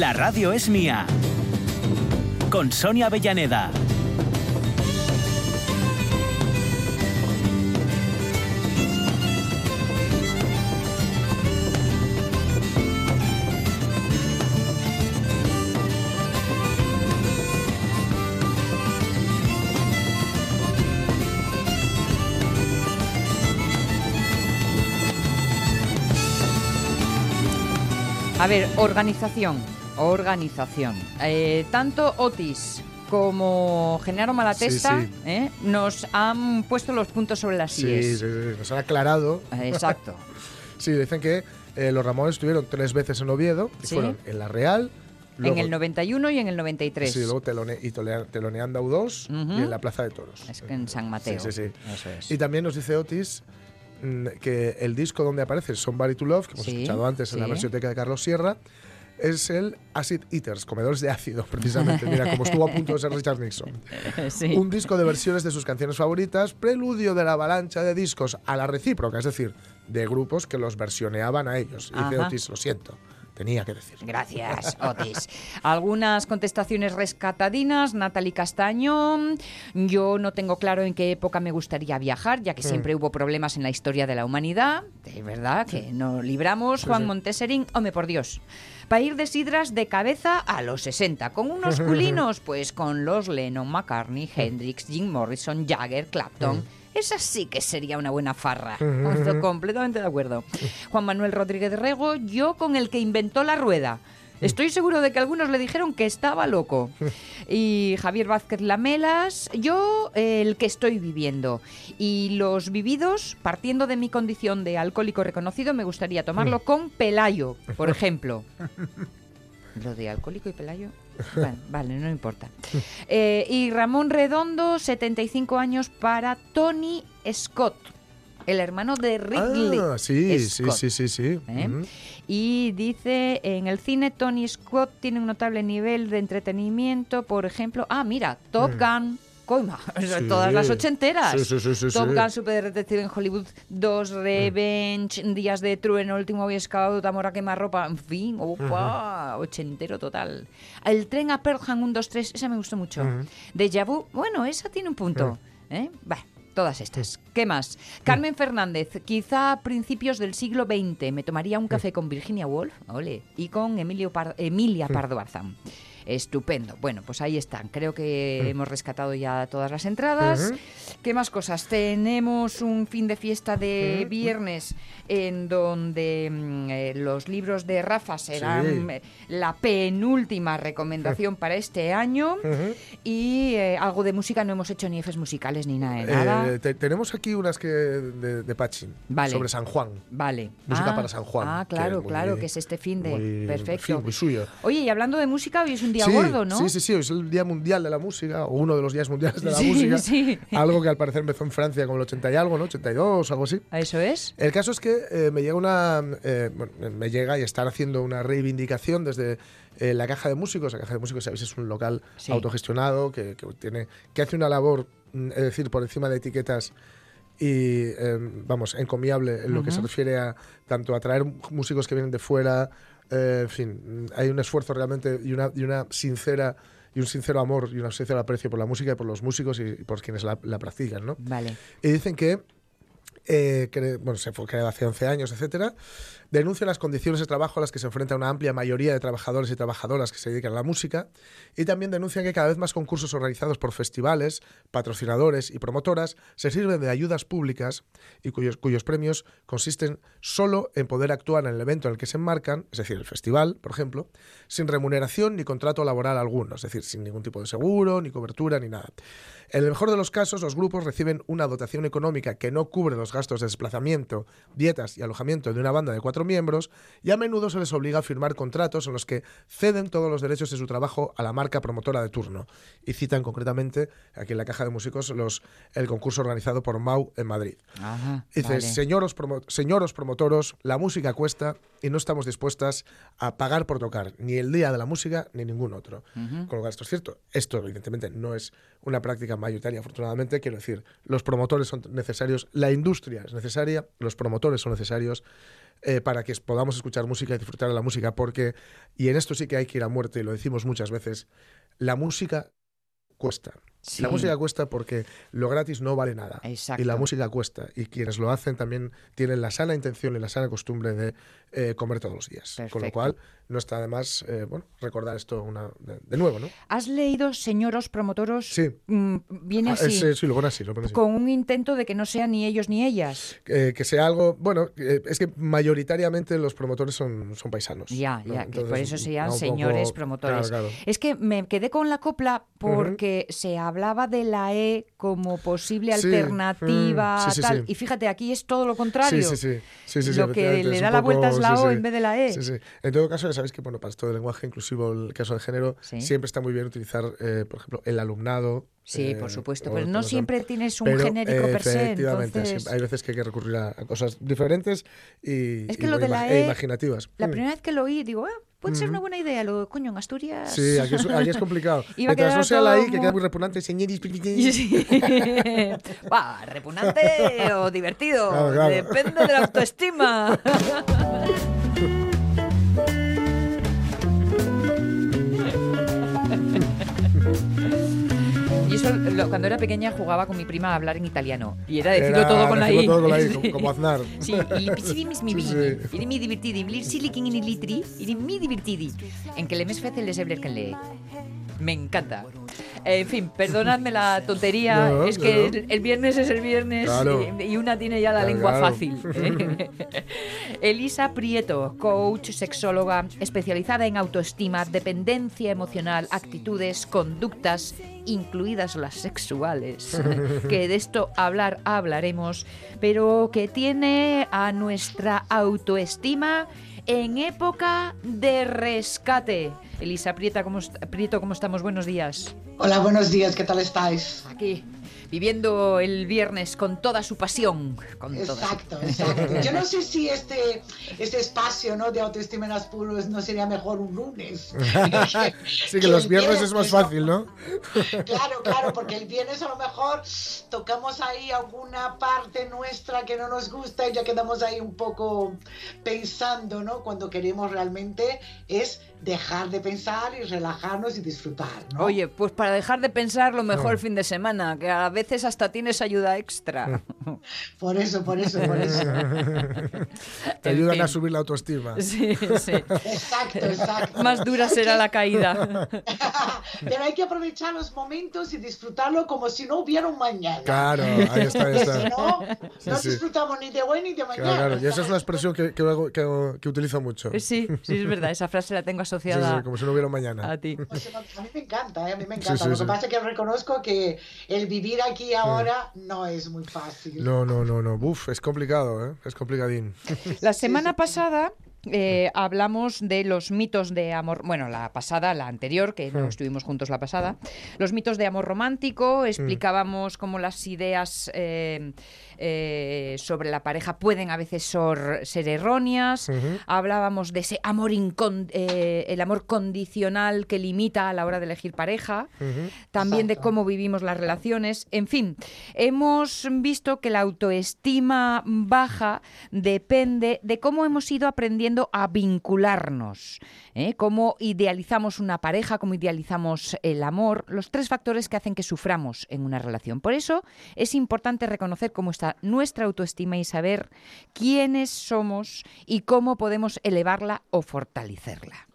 La radio es mía. Con Sonia Avellaneda. A ver, organización. Organización. Eh, tanto Otis como Genaro Malatesta Sí, sí. ¿eh? nos han puesto los puntos sobre las Sí, IES. sí, sí, nos han aclarado. Exacto. Sí, dicen que eh, los Ramones estuvieron tres veces en Oviedo, Sí. fueron en La Real, luego, en el 91 y en el 93. sí, luego telone- y tolea- teloneando U2 Ujú. y en la Plaza de Toros. Es que en San Mateo. Sí, sí, sí. Eso es. Y también nos dice Otis mm, que el disco donde aparece Somebody to Love, que hemos Sí, escuchado antes en la versioteca de Carlos Sierra, es el Acid Eaters, comedores de ácido, precisamente. Mira, como estuvo a punto de ser Richard Nixon. Sí. Un disco de versiones de sus canciones favoritas, preludio de la avalancha de discos a la recíproca, es decir, de grupos que los versioneaban a ellos. Y. Otis, lo siento, tenía que decir. Gracias, Otis. Algunas contestaciones rescatadinas. Natalie Castaño. Yo no tengo claro en qué época me gustaría viajar, ya que siempre hubo problemas en la historia de la humanidad. De verdad, que no libramos. Juan sí. Monteserín, hombre, por Dios. Para ir de sidras de cabeza a los 60. Con unos culinos, pues con los Lennon, McCartney, Hendrix, Jim Morrison, Jagger, Clapton. Esa sí que sería una buena farra. Estoy completamente de acuerdo. Juan Manuel Rodríguez Rego, yo con el que inventó la rueda. Estoy seguro de que algunos le dijeron que estaba loco. Y Javier Vázquez Lamelas, yo eh, el que estoy viviendo. Y los vividos, partiendo de mi condición de alcohólico reconocido, me gustaría tomarlo con Pelayo, por ejemplo. Lo de alcohólico y Pelayo. Vale, vale, no importa. Eh, y Ramón Redondo, 75 años para Tony Scott, el hermano de Ridley. Ah, sí, sí, Scott. sí, sí, sí. ¿eh? Y dice, en el cine Tony Scott tiene un notable nivel de entretenimiento, por ejemplo, ah, mira, Top Gun. Coima, Sí. todas las ochenteras. Sí, sí, Top. Gun, Super Detective en Hollywood 2, Revenge, Días de Trueno, Último Boy Scout, Amor a quemarropa, en fin, opa, ochentero total. El tren a Pearl Jam 1, 2, 3, esa me gustó mucho. Deja Vu, bueno, esa tiene un punto. ¿eh? Va, todas estas. ¿Qué más? Carmen Fernández, quizá a principios del siglo XX me tomaría un café con Virginia Woolf, ole, y con Emilio Par- Emilia Pardo Bazán. Estupendo. Bueno, pues ahí están. Creo que hemos rescatado ya todas las entradas. ¿Qué más cosas? Tenemos un fin de fiesta de viernes en donde mm, eh, los libros de Rafa serán Sí. la penúltima recomendación para este año. Y eh, algo de música no hemos hecho ni Fs musicales ni nada de nada. Eh, te- tenemos aquí unas que de, de Pachín Vale. sobre San Juan. Vale. Música Ah, para San Juan. Ah, que claro, muy- claro, que es este fin de. muy- Perfecto. fin, muy suyo. Oye, y hablando de música, hoy es un día sí, gordo, ¿no? Sí, sí, sí, es el Día Mundial de la Música, o uno de los días mundiales de la Sí, música. sí. Algo que al parecer empezó en Francia como el 80 y algo, ¿no? 82, algo así. Eso es. El caso es que eh, me llega una. eh, bueno, me llega y están haciendo una reivindicación desde eh, la Caja de Músicos. La Caja de Músicos, sabéis, es un local autogestionado que, que tiene, que hace una labor, mm, es decir, por encima de etiquetas y, eh, vamos, encomiable en lo que se refiere a tanto a traer músicos que vienen de fuera. Eh, en fin, hay un esfuerzo realmente y una, y una sincera. Y un sincero amor y un sincero aprecio por la música y por los músicos y, y por quienes la, la practican, ¿no? Vale. Y dicen que, eh, bueno, se fue creado hace 11 años, etcétera, denuncia las condiciones de trabajo a las que se enfrenta una amplia mayoría de trabajadores y trabajadoras que se dedican a la música y también denuncian que cada vez más concursos organizados por festivales, patrocinadores y promotoras se sirven de ayudas públicas y cuyos, cuyos premios consisten solo en poder actuar en el evento en el que se enmarcan, es decir, el festival, por ejemplo, sin remuneración ni contrato laboral alguno, es decir, sin ningún tipo de seguro, ni cobertura, ni nada. En el mejor de los casos, los grupos reciben una dotación económica que no cubre los gastos de desplazamiento, dietas y alojamiento de una banda de cuatro miembros y a menudo se les obliga a firmar contratos en los que ceden todos los derechos de su trabajo a la marca promotora de turno. Y citan concretamente aquí en la caja de músicos los, el concurso organizado por Mau en Madrid. Ajá, Dice, vale. señoros, promo- señoros promotoros, la música cuesta y no estamos dispuestas a pagar por tocar ni el día de la música ni ningún otro. Con lo cual, esto es cierto. Esto, evidentemente, no es una práctica mayoritaria, afortunadamente. Quiero decir, los promotores son necesarios, la industria es necesaria, los promotores son necesarios eh, para que podamos escuchar música y disfrutar de la música, porque, y en esto sí que hay que ir a muerte, y lo decimos muchas veces, la música cuesta. Sí. La música cuesta porque lo gratis no vale nada. Exacto. Y la música cuesta. Y quienes lo hacen también tienen la sana intención y la sana costumbre de eh, comer todos los días. Con lo Perfecto. cual, no está de más eh, bueno, recordar esto una, de, de nuevo, ¿no? ¿Has leído, señoros promotoros? Sí. Mm, viene Ah, así, es, eh, sí, lo pone así. Lo pone así. con un intento de que no sean ni ellos ni ellas. Eh, que sea algo, bueno, eh, es que mayoritariamente los promotores son, son paisanos. Ya, ¿no? ya, que por Entonces, eso serían va un señores poco- promotores. Claro, claro. Es que me quedé con la copla porque se hablaba de la E como posible Sí, alternativa, mm, sí, tal. Y fíjate, aquí es todo lo contrario. Lo que le da la poco- vuelta es la O en vez de la E. En todo caso, ya sabéis que bueno, para esto del lenguaje inclusivo, el caso de género, siempre está muy bien utilizar, eh, imaginativas. Es que lo de la E, La Mm. primera vez que lo oí, digo, ah, puede ser una buena idea. Lo coño, en Asturias. Sí, aquí es, aquí es complicado. Iba a Mientras no sea la I, que muy- queda muy repugnante, señoris, Sí. Repugnante o divertido. Claro, claro. Depende de la autoestima. Eso, lo- cuando era pequeña, jugaba con mi prima a hablar en italiano. Y era decirlo Era todo con la I. todo con la I, Sí. como- como Aznar. Sí, i piccini mi vini, sí. i mi divertidi, mi silikin in litri, i mi divertidi. En que le mes fece les ebler que le. Me encanta. Eh, En fin, perdonadme la tontería, No, es que no. el, el viernes es el viernes Claro. y una tiene ya la Claro, lengua claro. fácil. ¿eh? Elisa Prieto, coach, sexóloga, especializada en autoestima, dependencia emocional, actitudes, conductas, incluidas las sexuales. que de esto hablar hablaremos, pero que tiene a nuestra autoestima en época de rescate. Elisa Prieta, ¿cómo, Prieto, ¿cómo estamos? Buenos días. Hola, buenos días, ¿qué tal estáis? Aquí, viviendo el viernes con toda su pasión. Con toda su- Exacto, exacto. Yo no sé si este, este espacio ¿no? de autoestima en apuros no sería mejor un lunes. Sí, que los el viernes es más fácil, ¿no? Claro, claro, porque el viernes a lo mejor tocamos ahí alguna parte nuestra que no nos gusta y ya quedamos ahí un poco pensando, ¿no? Cuando queremos realmente es dejar de pensar y relajarnos y disfrutar, ¿no? Oye, pues para dejar de pensar lo mejor Mm. el fin de semana, que a veces hasta tienes ayuda extra. Por eso, por eso, por eso. Te En ayudan fin. a subir la autoestima. Sí, sí. Exacto, exacto. Más dura será la caída. Pero hay que aprovechar los momentos y disfrutarlo como si no hubiera un mañana. Claro, ahí está, ahí Si está. no, no sí. disfrutamos ni de hoy ni de Claro, mañana. claro. Y esa es una expresión que, que, que, que utilizo mucho. Sí, sí, es verdad, esa frase la tengo Sí, sí, como si no hubiera mañana. a ti. Pues, a mí me encanta, ¿eh? a mí me encanta. Sí, sí, Lo que sí. pasa es que reconozco que el vivir aquí ahora no es muy fácil. No, no, no, no. Uf, es complicado, ¿eh? Es complicadín. La semana pasada eh, hablamos de los mitos de amor, bueno, la pasada, la anterior, que no estuvimos juntos la pasada, los mitos de amor romántico, explicábamos cómo las ideas eh, eh, sobre la pareja pueden a veces sor- ser erróneas, hablábamos de ese amor incon- eh, el amor condicional que limita a la hora de elegir pareja, también de cómo vivimos las relaciones, en fin, hemos visto que la autoestima baja depende de cómo hemos ido aprendiendo a vincularnos, ¿eh? cómo idealizamos una pareja, cómo idealizamos el amor, los tres factores que hacen que suframos en una relación. Por eso es importante reconocer cómo está nuestra autoestima y saber quiénes somos y cómo podemos elevarla o fortalecerla.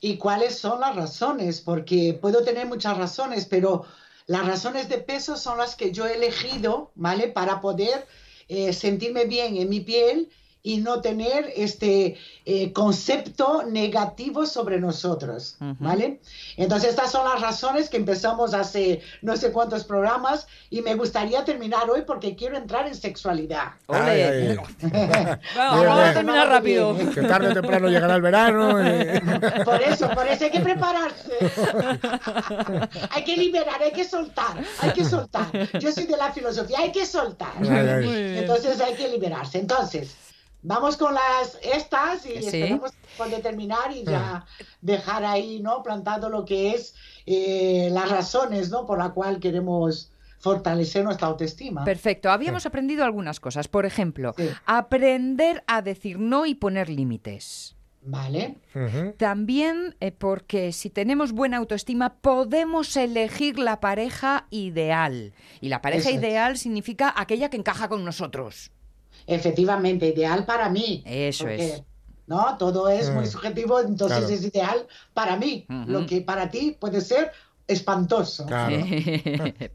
¿Y cuáles son las razones? Porque puedo tener muchas razones, pero las razones de peso son las que yo he elegido, ¿vale? Para poder eh, sentirme bien en mi piel y no tener este eh, concepto negativo sobre nosotros, ¿vale? Entonces estas son las razones que empezamos hace no sé cuántos programas y me gustaría terminar hoy porque quiero entrar en sexualidad. Ay, ay, ay. Vamos, vamos a terminar rápido. Que tarde o temprano llegará el verano. y- Por eso, por eso hay que prepararse. hay que liberar, hay que soltar, hay que soltar. Yo soy de la filosofía, hay que soltar. Entonces hay que liberarse. Entonces, vamos con las estas y Sí. esperemos poder terminar y ya dejar ahí, ¿no? Plantado lo que es eh, las razones, ¿no? Por la cual queremos fortalecer nuestra autoestima. Perfecto. Habíamos aprendido algunas cosas. Por ejemplo, Sí. aprender a decir no y poner límites. ¿Vale? También eh, porque si tenemos buena autoestima podemos elegir la pareja ideal. Y la pareja Eso es. ideal significa aquella que encaja con nosotros. Efectivamente, ideal para mí. Eso porque, es. ¿No? Todo es muy Mm. subjetivo, entonces Claro. es ideal para mí. Lo que para ti puede ser espantoso. Claro.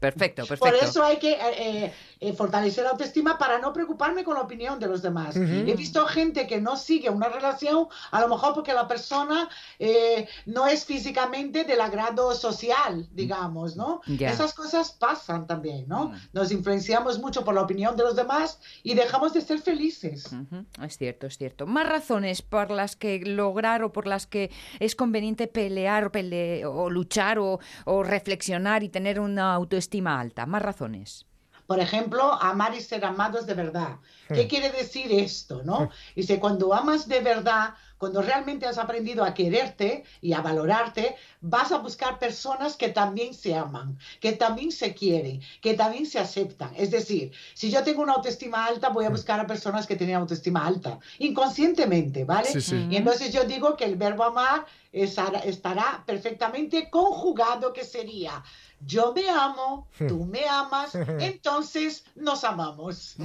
perfecto, perfecto. Por eso hay que eh, eh, fortalecer la autoestima para no preocuparme con la opinión de los demás. Ujú. He visto gente que no sigue una relación, a lo mejor porque la persona eh, no es físicamente del agrado social, digamos, ¿no? Ya. Esas cosas pasan también, ¿no? Mm. Nos influenciamos mucho por la opinión de los demás y dejamos de ser felices. Ujú, Es cierto, es cierto. Más razones por las que lograr o por las que es conveniente pelear pele- o luchar o, o reflexionar y tener una autoestima alta. Más razones. Por ejemplo, amar y ser amados de verdad. ¿Qué quiere decir esto, no? Dice, cuando amas de verdad, cuando realmente has aprendido a quererte y a valorarte, vas a buscar personas que también se aman, que también se quieren, que también se aceptan. Es decir, si yo tengo una autoestima alta, voy a buscar a personas que tienen autoestima alta, inconscientemente, ¿vale? Sí, sí. Y entonces yo digo que el verbo amar estará, estará perfectamente conjugado, que sería, yo me amo, tú me amas, entonces nos amamos.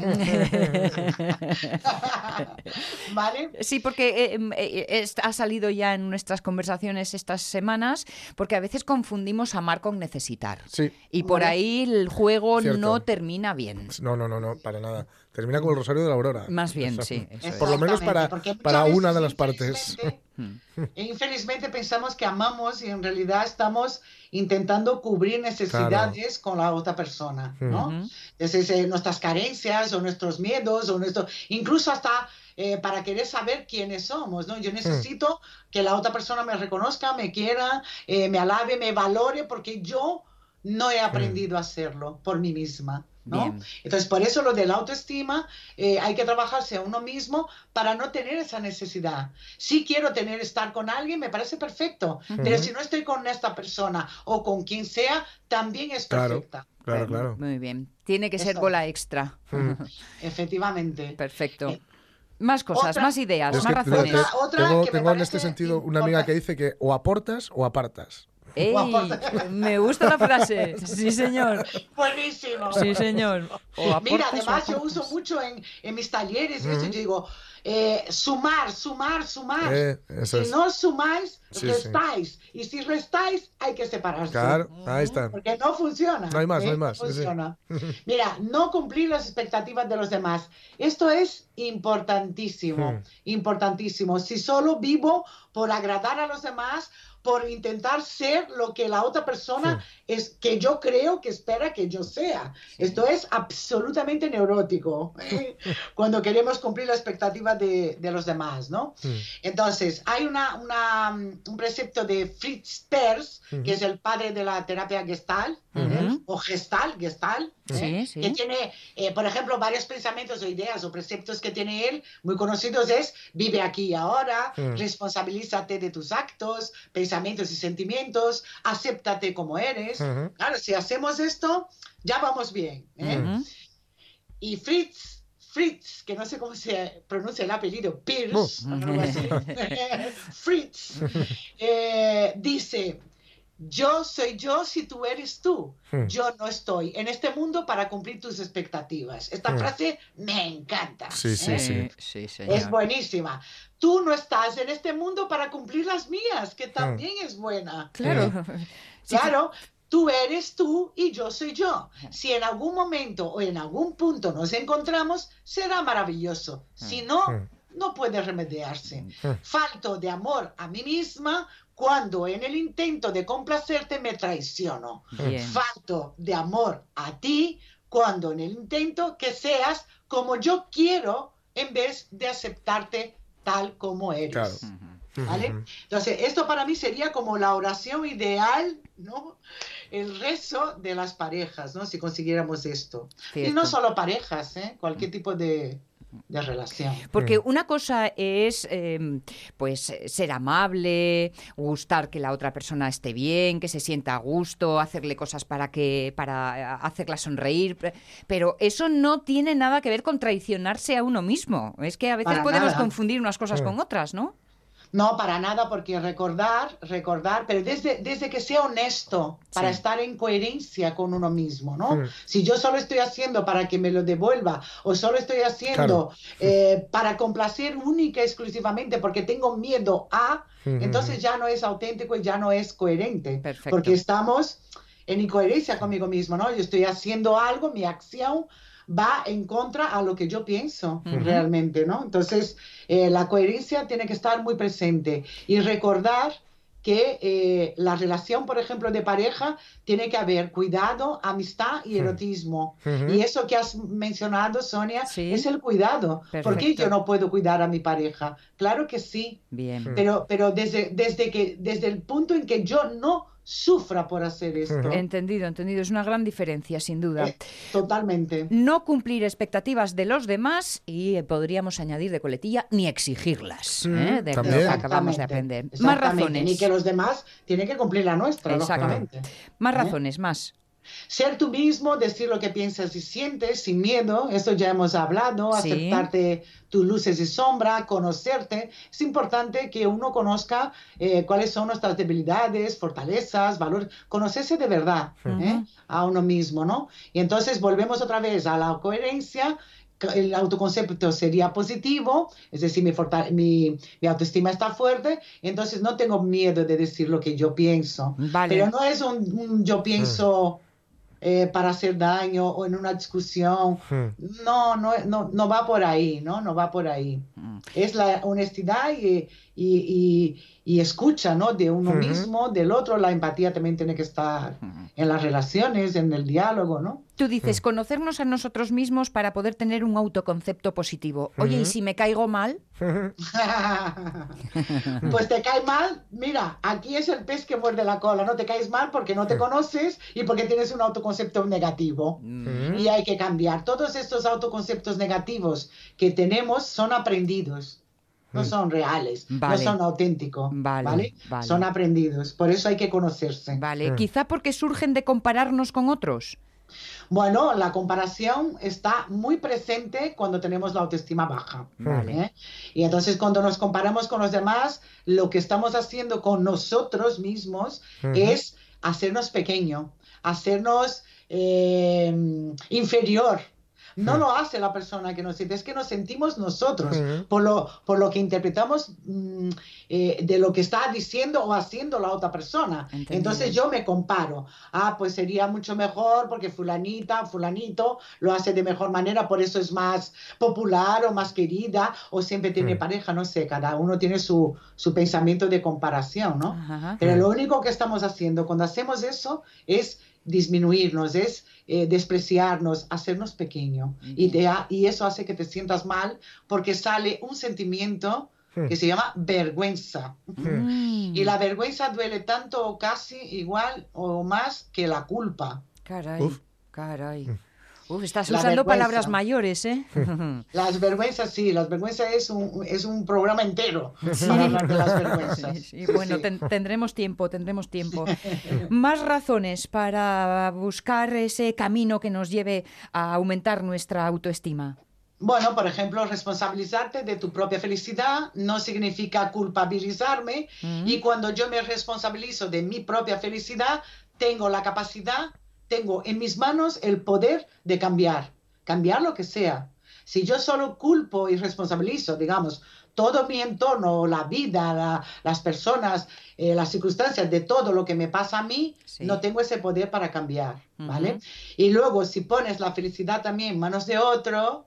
¿Vale? Sí, porque eh, em, eh, ha salido ya en nuestras conversaciones estas semanas, porque a veces confundimos amar con necesitar. Sí. Y por ahí el juego Cierto. no termina bien. No, no, no, no, para nada. Termina como el Rosario de la Aurora. Más bien, Eso. sí. eso es. Por lo menos para- para una de las partes. infelizmente, e Infelizmente pensamos que amamos y en realidad estamos intentando cubrir necesidades con la otra persona, ¿no? Ujú. Entonces, eh, nuestras carencias o nuestros miedos o nuestro, incluso hasta eh, para querer saber quiénes somos, ¿no? Yo necesito que la otra persona me reconozca, me quiera, eh, me alabe, me valore, porque yo no he aprendido a hacerlo por mí misma, ¿no? Bien. Entonces, por eso lo de la autoestima, eh, hay que trabajarse a uno mismo para no tener esa necesidad. Si quiero tener, estar con alguien, me parece perfecto, pero si no estoy con esta persona o con quien sea, también es Claro. perfecta. Claro, claro. Muy bien. Tiene que ser bola extra. Efectivamente. Perfecto. Eh, Más cosas, otra- más ideas, más que, razones. te- Otra- otra tengo, que tengo en este sentido una amiga que dice que o aportas o apartas. ¡Ey! Me gusta la frase. Sí, señor. Buenísimo. Sí, señor. O Mira, además yo uso mucho en, en mis talleres yo digo, eh, sumar, sumar, sumar. Eh, eso si es. no sumáis, Sí, sí. restáis. Y si restáis, hay que separarse. Claro, ahí está. Porque no funciona. No hay más, ¿eh? no hay más, sí. funciona. Mira, no cumplir las expectativas de los demás. Esto es importantísimo, Hmm. importantísimo. Si solo vivo por agradar a los demás, por intentar ser lo que la otra persona es que yo creo que espera que yo sea. Esto es absolutamente neurótico ¿eh? cuando queremos cumplir las expectativas de, de los demás, ¿no? Entonces, hay una, una, un precepto de Fritz Perls, que es el padre de la terapia Gestalt, ¿eh? Ujú. o Gestalt, Gestalt, ¿eh? Sí, sí. que tiene, eh, por ejemplo, varios pensamientos o ideas o preceptos que tiene él, muy conocidos es, vive aquí y ahora, Mm. responsabilízate de tus actos, pensamientos y sentimientos, acéptate como eres. Claro, si hacemos esto, ya vamos bien. ¿eh? Y Fritz, Fritz, que no sé cómo se pronuncia el apellido, Pierce, así, Fritz, eh, dice, yo soy yo si tú eres tú. Hmm. Yo no estoy en este mundo para cumplir tus expectativas. Esta Hmm. frase me encanta. Sí, sí, ¿eh? sí. sí, Es buenísima. Tú no estás en este mundo para cumplir las mías, Hmm. que también es buena. Claro. Claro, tú eres tú y yo soy yo. Si en algún momento o en algún punto nos encontramos, será maravilloso. Si no, no puede remediarse. Falto de amor a mí misma cuando en el intento de complacerte me traiciono. Bien. Falto de amor a ti cuando en el intento que seas como yo quiero en vez de aceptarte tal como eres. Claro. ¿Vale? Entonces, esto para mí sería como la oración ideal, ¿no? El rezo de las parejas, ¿no? Si consiguiéramos esto. Y Cierto. no solo parejas, ¿eh? Cualquier tipo de, de relación. Porque una cosa es, eh, pues, ser amable, gustar que la otra persona esté bien, que se sienta a gusto, hacerle cosas para que, para eh, hacerla sonreír, pe- pero eso no tiene nada que ver con traicionarse a uno mismo. Es que a veces Para podemos nada. confundir unas cosas con otras, ¿no? No, para nada, porque recordar, recordar, pero desde, desde que sea honesto, para Sí. estar en coherencia con uno mismo, ¿no? Mm. Si yo solo estoy haciendo para que me lo devuelva o solo estoy haciendo eh, para complacer única y exclusivamente porque tengo miedo a, entonces ya no es auténtico y ya no es coherente. Perfecto. Porque estamos en incoherencia conmigo mismo, ¿no? Yo estoy haciendo algo, mi acción va en contra a lo que yo pienso realmente, ¿no? Entonces, eh, la coherencia tiene que estar muy presente y recordar que eh, la relación, por ejemplo, de pareja, tiene que haber cuidado, amistad y erotismo. Ujú. Y eso que has mencionado, Sonia, Sí. es el cuidado. ¿Por qué Perfecto. yo no puedo cuidar a mi pareja? Claro que sí, Bien. pero, pero desde, desde, que, desde el punto en que yo no sufra por hacer esto. Entendido, entendido. Es una gran diferencia, sin duda. Eh, totalmente. No cumplir expectativas de los demás y eh, podríamos añadir de coletilla ni exigirlas, Mm, ¿eh? de lo también. que acabamos de aprender. Más razones. Ni que los demás tienen que cumplir la nuestra, Exactamente. lógicamente. Más ¿Eh? razones, más. Ser tú mismo, decir lo que piensas y sientes sin miedo, eso ya hemos hablado, Sí. aceptarte tus luces y sombra, conocerte. Es importante que uno conozca eh, cuáles son nuestras debilidades, fortalezas, valores, conocerse de verdad ¿eh? a uno mismo, ¿no? Y entonces volvemos otra vez a la coherencia. El autoconcepto sería positivo, es decir, mi, mi, mi autoestima está fuerte, entonces no tengo miedo de decir lo que yo pienso. Vale. Pero no es un, un yo pienso eh, para hacer daño o en una discusión. Hmm. No, no, no, no va por ahí, ¿no? No va por ahí. Es la honestidad y, y, y- y escucha, ¿no? De uno mismo, del otro. La empatía también tiene que estar en las relaciones, en el diálogo, ¿no? Tú dices, conocernos a nosotros mismos para poder tener un autoconcepto positivo. Oye, ¿y si me caigo mal? pues te cae mal, mira, aquí es el pez que muerde la cola, no te caes mal porque no te conoces y porque tienes un autoconcepto negativo. Y hay que cambiar. Todos estos autoconceptos negativos que tenemos son aprendidos. No son reales, Vale. no son auténticos, Vale, ¿vale? vale. Son aprendidos, por eso hay que conocerse. Vale, quizá porque surgen de compararnos con otros. Bueno, la comparación está muy presente cuando tenemos la autoestima baja. Vale. ¿eh? Y entonces cuando nos comparamos con los demás, lo que estamos haciendo con nosotros mismos es hacernos pequeño, hacernos eh, inferior. No lo hace la persona que nos siente, es que nos sentimos nosotros Ujú. por, lo, por lo que interpretamos mm, eh, de lo que está diciendo o haciendo la otra persona. Entendido. Entonces yo me comparo. Ah, pues sería mucho mejor porque fulanita, fulanito lo hace de mejor manera, por eso es más popular o más querida o siempre tiene pareja, no sé, cada uno tiene su, su pensamiento de comparación, ¿no? Pero lo único que estamos haciendo cuando hacemos eso es disminuirnos, es eh, despreciarnos, hacernos pequeño. Y, te ha- y eso hace que te sientas mal porque sale un sentimiento que se llama vergüenza. Mm, Y la vergüenza duele tanto o casi igual o más que la culpa. Caray, Uf. caray. Uf, estás La usando vergüenza. palabras mayores, ¿eh? Las vergüenzas, sí, las vergüenzas es un, es un programa entero para hablar de las vergüenzas. Sí, sí, Bueno, Sí. ten- tendremos tiempo, tendremos tiempo. Más razones para buscar ese camino que nos lleve a aumentar nuestra autoestima. Bueno, por ejemplo, responsabilizarte de tu propia felicidad no significa culpabilizarme y cuando yo me responsabilizo de mi propia felicidad, tengo la capacidad, tengo en mis manos el poder de cambiar, cambiar lo que sea. Si yo solo culpo y responsabilizo, digamos, todo mi entorno, la vida, la- las personas, eh, las circunstancias de todo lo que me pasa a mí, Sí. no tengo ese poder para cambiar, ¿vale? Y luego, si pones la felicidad también en manos de otro,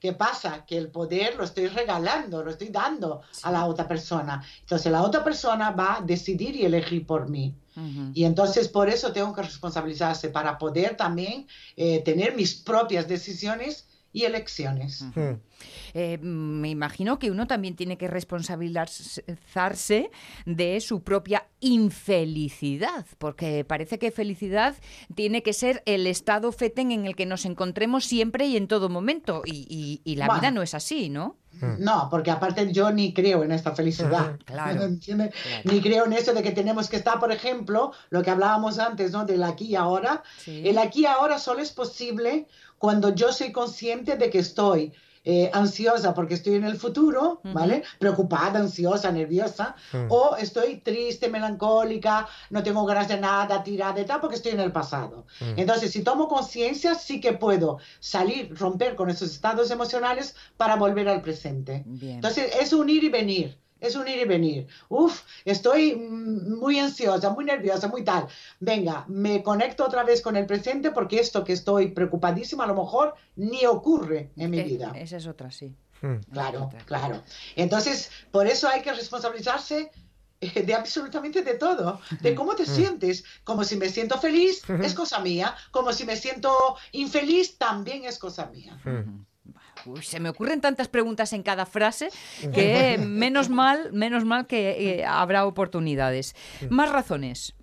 ¿Qué pasa? Que el poder lo estoy regalando, lo estoy dando a la otra persona. Entonces la otra persona va a decidir y elegir por mí. Y entonces por eso tengo que responsabilizarse para poder también eh, tener mis propias decisiones y elecciones. Eh, me imagino que uno también tiene que responsabilizarse de su propia infelicidad, porque parece que felicidad tiene que ser el estado feten en el que nos encontremos siempre y en todo momento, y, y- y la Bueno. vida no es así, ¿no? No, porque aparte yo ni creo en esta felicidad. Claro. Ni creo en eso de que tenemos que estar, por ejemplo, lo que hablábamos antes, ¿no? Del aquí y ahora. Sí. El aquí y ahora solo es posible cuando yo soy consciente de que estoy eh, ansiosa porque estoy en el futuro, ¿vale? Preocupada, ansiosa, nerviosa, o estoy triste, melancólica, no tengo ganas de nada, tirada y tal, porque estoy en el pasado. Entonces, si tomo conciencia, sí que puedo salir, romper con esos estados emocionales para volver al presente. Bien. Entonces, es un ir y venir. Es un ir y venir. Uf, estoy mm, muy ansiosa, muy nerviosa, muy tal. Venga, me conecto otra vez con el presente porque esto que estoy preocupadísima a lo mejor ni ocurre en mi Eh, vida. esa es otra, sí. Mm. Claro, otra. claro. Entonces, por eso hay que responsabilizarse eh, de absolutamente de todo, de cómo te sientes. Como si me siento feliz, es cosa mía. Como si me siento infeliz, también es cosa mía. Uy, se me ocurren tantas preguntas en cada frase que menos mal, menos mal que eh, habrá oportunidades. Más razones.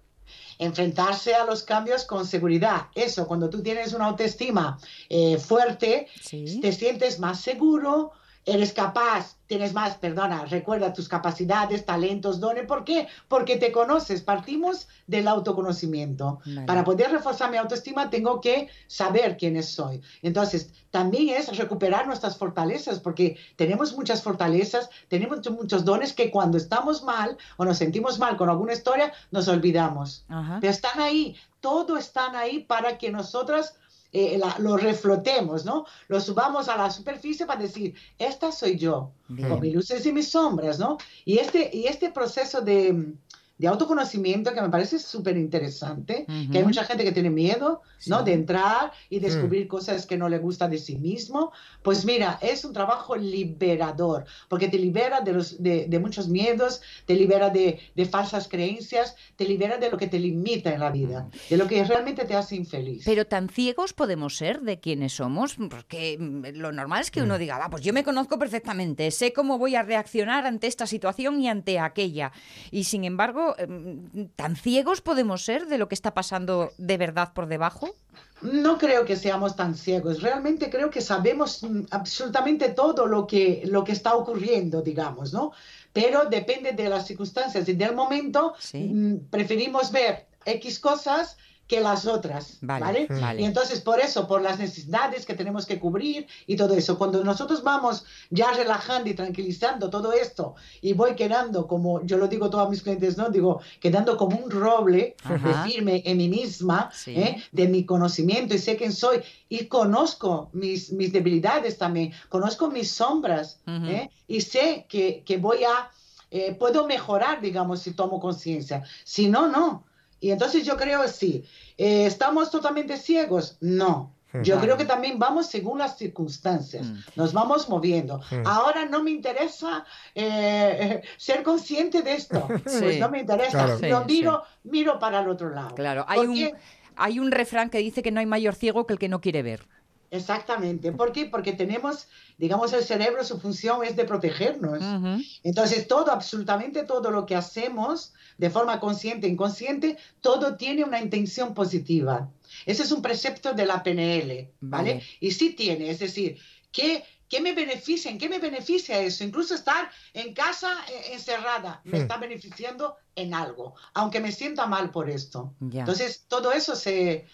enfrentarse a los cambios con seguridad. Eso, cuando tú tienes una autoestima eh, fuerte, Sí. te sientes más seguro, eres capaz, tienes más, perdona, recuerda tus capacidades, talentos, dones. ¿Por qué? Porque te conoces. Partimos del autoconocimiento. Vale. Para poder reforzar mi autoestima tengo que saber quiénes soy. Entonces, también es recuperar nuestras fortalezas, porque tenemos muchas fortalezas, tenemos muchos dones que cuando estamos mal o nos sentimos mal con alguna historia, nos olvidamos. Ajá. Pero están ahí, todo están ahí para que nosotras eh, la- lo reflotemos, ¿no? Lo subamos a la superficie para decir, esta soy yo, Bien. con mis luces y mis sombras, ¿no? Y este, y este proceso de, de autoconocimiento que me parece súper interesante, que hay mucha gente que tiene miedo, ¿no? De entrar y descubrir cosas que no le gusta de sí mismo. Pues mira, es un trabajo liberador, porque te libera de, los, de, de muchos miedos, te libera de, de falsas creencias, te libera de lo que te limita en la vida, de lo que realmente te hace infeliz. Pero tan ciegos podemos ser de quienes somos, porque mm, lo normal es que uno diga, va, pues yo me conozco perfectamente, sé cómo voy a reaccionar ante esta situación y ante aquella. Y sin embargo, mm, tan ciegos podemos ser de lo que está pasando de verdad por debajo. No creo que seamos tan ciegos, realmente creo que sabemos mm, absolutamente todo lo que, lo que está ocurriendo, digamos, ¿no? Pero depende de las circunstancias y del momento, Sí. mm, preferimos ver X cosas que las otras, Vale, ¿vale? vale. Y entonces por eso, por las necesidades que tenemos que cubrir y todo eso, cuando nosotros vamos ya relajando y tranquilizando todo esto y voy quedando como, yo lo digo a todos mis clientes, ¿no? Digo, quedando como un roble Ajá. firme en mí misma, Sí. ¿eh? de mi conocimiento y sé quién soy y conozco mis, mis debilidades también, conozco mis sombras. ¿eh? y sé que, que voy a, eh, puedo mejorar, digamos, si tomo conciencia. Si no, no. Y entonces yo creo sí. Eh, ¿Estamos totalmente ciegos? No. Yo Vale. creo que también vamos según las circunstancias, Mm. nos vamos moviendo. Ahora no me interesa eh, ser consciente de esto, Sí. pues no me interesa. Claro. Sí, Lo sí. miro, miro para el otro lado. Claro, hay un, Porque- hay un refrán que dice que no hay mayor ciego que el que no quiere ver. Exactamente. ¿Por qué? Porque tenemos, digamos, el cerebro, su función es de protegernos. Ujú. Entonces, todo, absolutamente todo lo que hacemos de forma consciente e inconsciente, todo tiene una intención positiva. Ese es un precepto de la PNL, ¿vale? Vale. Y sí tiene, es decir, ¿qué, qué me beneficia? ¿En qué me beneficia eso? Incluso estar en casa eh, encerrada me Hmm. está beneficiando en algo, aunque me sienta mal por esto. Entonces, todo eso se,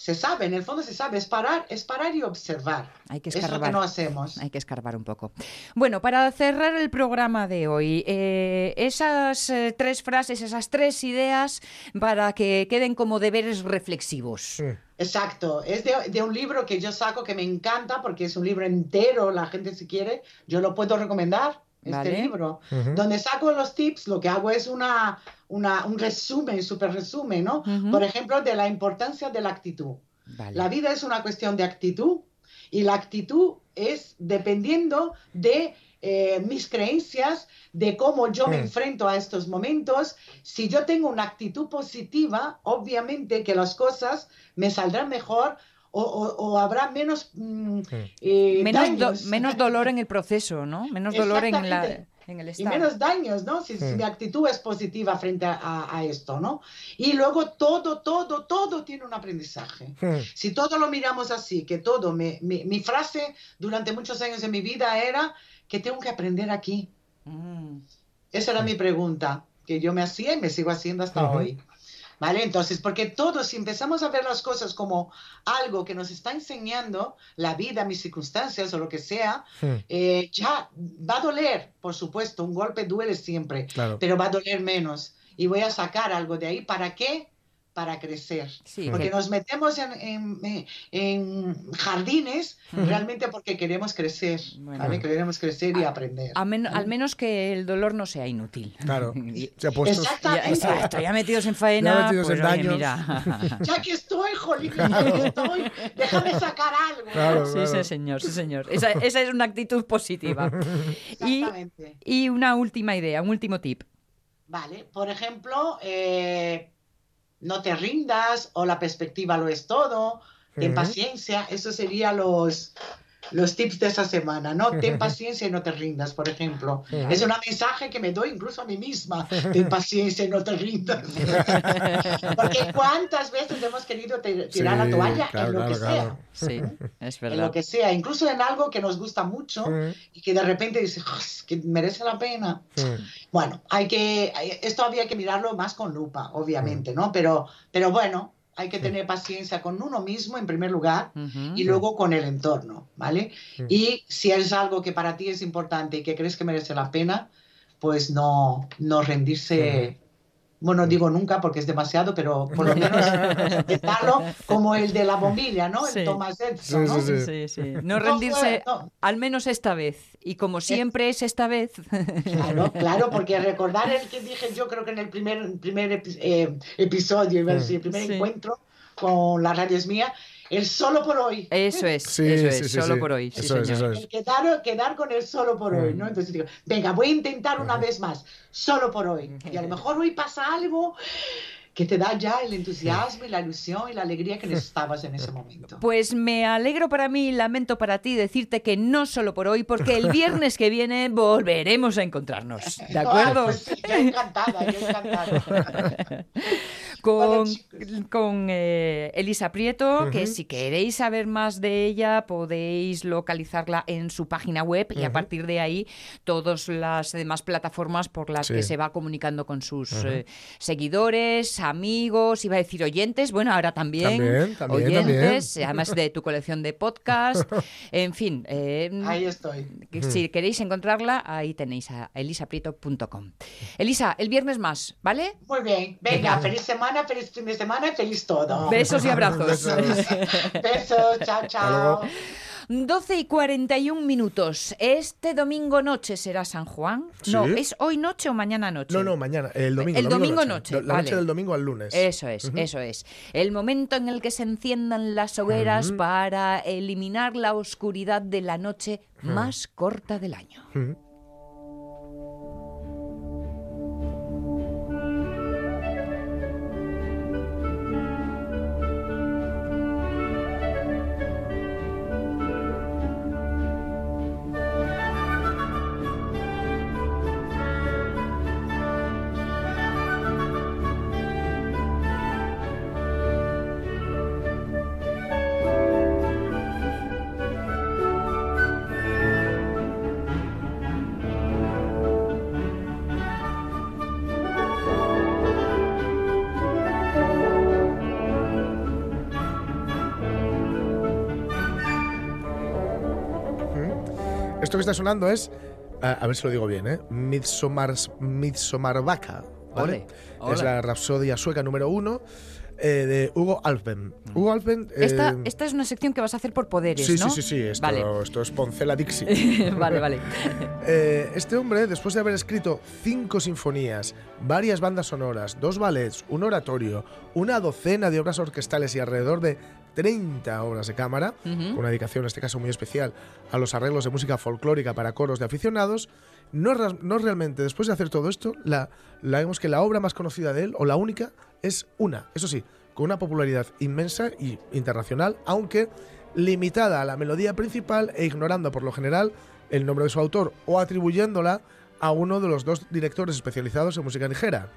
se sabe, en el fondo se sabe, es parar, es parar y observar. Hay que Es lo que escarbar. no hacemos. Hay que escarbar un poco. Bueno, para cerrar el programa de hoy, eh, esas eh, tres frases, esas tres ideas para que queden como deberes reflexivos. Exacto, es de, de un libro que yo saco que me encanta porque es un libro entero, la gente si quiere, yo lo puedo recomendar, este Vale. libro, donde saco los tips, lo que hago es una, una, un resumen, súper resumen, ¿no? Por ejemplo, de la importancia de la actitud. Vale. La vida es una cuestión de actitud y la actitud es dependiendo de eh, mis creencias, de cómo yo me Mm. enfrento a estos momentos. Si yo tengo una actitud positiva, obviamente que las cosas me saldrán mejor o, o- o habrá menos, mm, eh, Menos, do- menos dolor en el proceso, ¿no? Menos dolor en, la. En el y estado. menos daños, ¿no? Si, si mi actitud es positiva frente a, a- a esto, ¿no? Y luego todo, todo, todo tiene un aprendizaje. Si todo lo miramos así, que todo, me- mi, mi frase durante muchos años de mi vida era que tengo que aprender aquí. Mm. Esa era mi pregunta que yo me hacía y me sigo haciendo hasta Ujú. hoy. ¿Vale? Entonces, porque todos, si empezamos a ver las cosas como algo que nos está enseñando la vida, mis circunstancias o lo que sea, Hmm. eh, ya va a doler, por supuesto, un golpe duele siempre, Claro. pero va a doler menos. Y voy a sacar algo de ahí. ¿Para qué? Para crecer. Sí, Porque que- nos metemos en, en- en jardines realmente porque queremos crecer, Bueno. ¿vale? Queremos crecer y aprender. a men- al menos que el dolor no sea inútil. Claro. Y- Se ha puesto. Exacto. Ya, exacto, ya metidos en faena, Ya metidos pues, en oye, daños. mira. Ya que estoy, jolín, ya que estoy, déjame sacar algo. Sí, claro. sí, señor, sí, señor. Esa, esa es una actitud positiva. Y, Exactamente. y una última idea, un último tip. Vale, por ejemplo, eh, no te rindas o la perspectiva lo es todo, ten paciencia, eso serían los, los tips de esa semana, ¿no? Ten paciencia y no te rindas, por ejemplo. Es un mensaje que me doy incluso a mí misma, ten paciencia y no te rindas. Porque cuántas veces hemos querido te- tirar la Sí, toalla claro, en lo claro, que claro. sea. Sí, es En lo verdad. que sea, incluso en algo que nos gusta mucho y que de repente dices, "Ah, es que merece la pena. Bueno, hay que, esto había que mirarlo más con lupa, Mm. obviamente, ¿no? Pero, pero bueno, hay que tener paciencia con uno mismo en primer lugar y luego con el entorno, ¿vale? Y si es algo que para ti es importante y que crees que merece la pena, pues no, no rendirse. Bueno, digo nunca porque es demasiado, pero por lo menos intentarlo como el de la bombilla, ¿no? El Sí. Thomas Edison, Sí, ¿no? sí, Sí, sí. No rendirse, no. al menos esta vez. Y como siempre es esta vez. Claro, claro, porque recordar el que dije yo creo que en el primer, primer eh, episodio, iba a decir, el primer Sí. encuentro con la radio es mía, el solo por hoy. Eso es, Sí, eso sí, es, sí, solo sí. por hoy. sí, Eso es, eso es. El quedar, quedar con el solo por hoy, Mm. ¿no? Entonces digo, venga, voy a intentar una vez más, solo por hoy. Y a lo mejor hoy pasa algo que te da ya el entusiasmo y la ilusión y la alegría que necesitabas en ese momento. Pues me alegro para mí y lamento para ti decirte que no solo por hoy, porque el viernes que viene volveremos a encontrarnos. ¿De acuerdo? pues sí, yo encantada, yo encantada. con, con eh, Elisa Prieto, que si queréis saber más de ella podéis localizarla en su página web y a partir de ahí todas las demás plataformas por las Sí. que se va comunicando con sus eh, seguidores, amigos, iba a decir oyentes, bueno, ahora también, También, también, oyentes, además de tu colección de podcast, en fin. eh, Ahí estoy. Si queréis encontrarla, ahí tenéis a elisaprieto.com. Elisa, el viernes más, ¿vale? Muy bien, venga, feliz semana, feliz fin de semana y feliz todo. Besos y abrazos. Besos. Chao, chao. luego. 12 y 41 minutos. Este domingo noche será San Juan. No. ¿es hoy noche o mañana noche? No, no, mañana, el domingo. El domingo noche, La vale. noche del domingo al lunes. Eso es, eso es. El momento en el que se enciendan las hogueras para eliminar la oscuridad de la noche más corta del año. Esto que está sonando es, a, a ver si lo digo bien, ¿eh? Midsommar, Midsommarbaka. ¿vale? Ole, Es la rapsodia sueca número uno eh, de Hugo Alpen. Hugo Alpen. eh, Esta, esta es una sección que vas a hacer por poderes, sí, ¿no? sí, sí, sí, esto, Vale. esto es Poncela Dixie. vale, vale. Eh, este hombre, después de haber escrito cinco sinfonías, varias bandas sonoras, dos ballets, un oratorio, una docena de obras orquestales y alrededor de 30 obras de cámara, con una dedicación en este caso muy especial a los arreglos de música folclórica para coros de aficionados. No, no realmente, después de hacer todo esto, la, la, vemos que la obra más conocida de él, o la única, es una, eso sí, con una popularidad inmensa y internacional, aunque limitada a la melodía principal e ignorando por lo general el nombre de su autor o atribuyéndola a uno de los dos directores especializados en música ligera.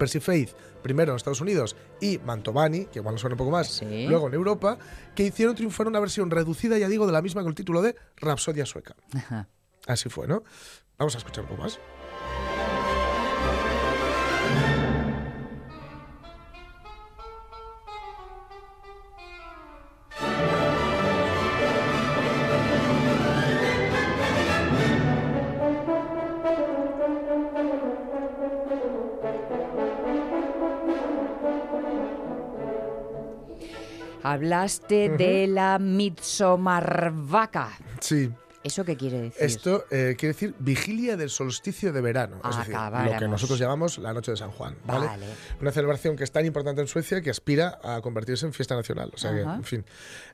Percy Faith, primero en Estados Unidos, y Mantovani, que igual nos suena un poco más, Sí. luego en Europa, que hicieron triunfar una versión reducida, ya digo, de la misma con el título de Rapsodia Sueca. Ajá. Así fue, ¿no? Vamos a escuchar un poco más. Hablaste de la Midsommar-Vaca. Sí, ¿Eso qué quiere decir? esto eh, quiere decir vigilia del solsticio de verano, es decir, lo que nosotros llamamos la noche de San Juan, ¿vale? Vale. Una celebración que es tan importante en Suecia que aspira a convertirse en fiesta nacional. O sea que, en fin.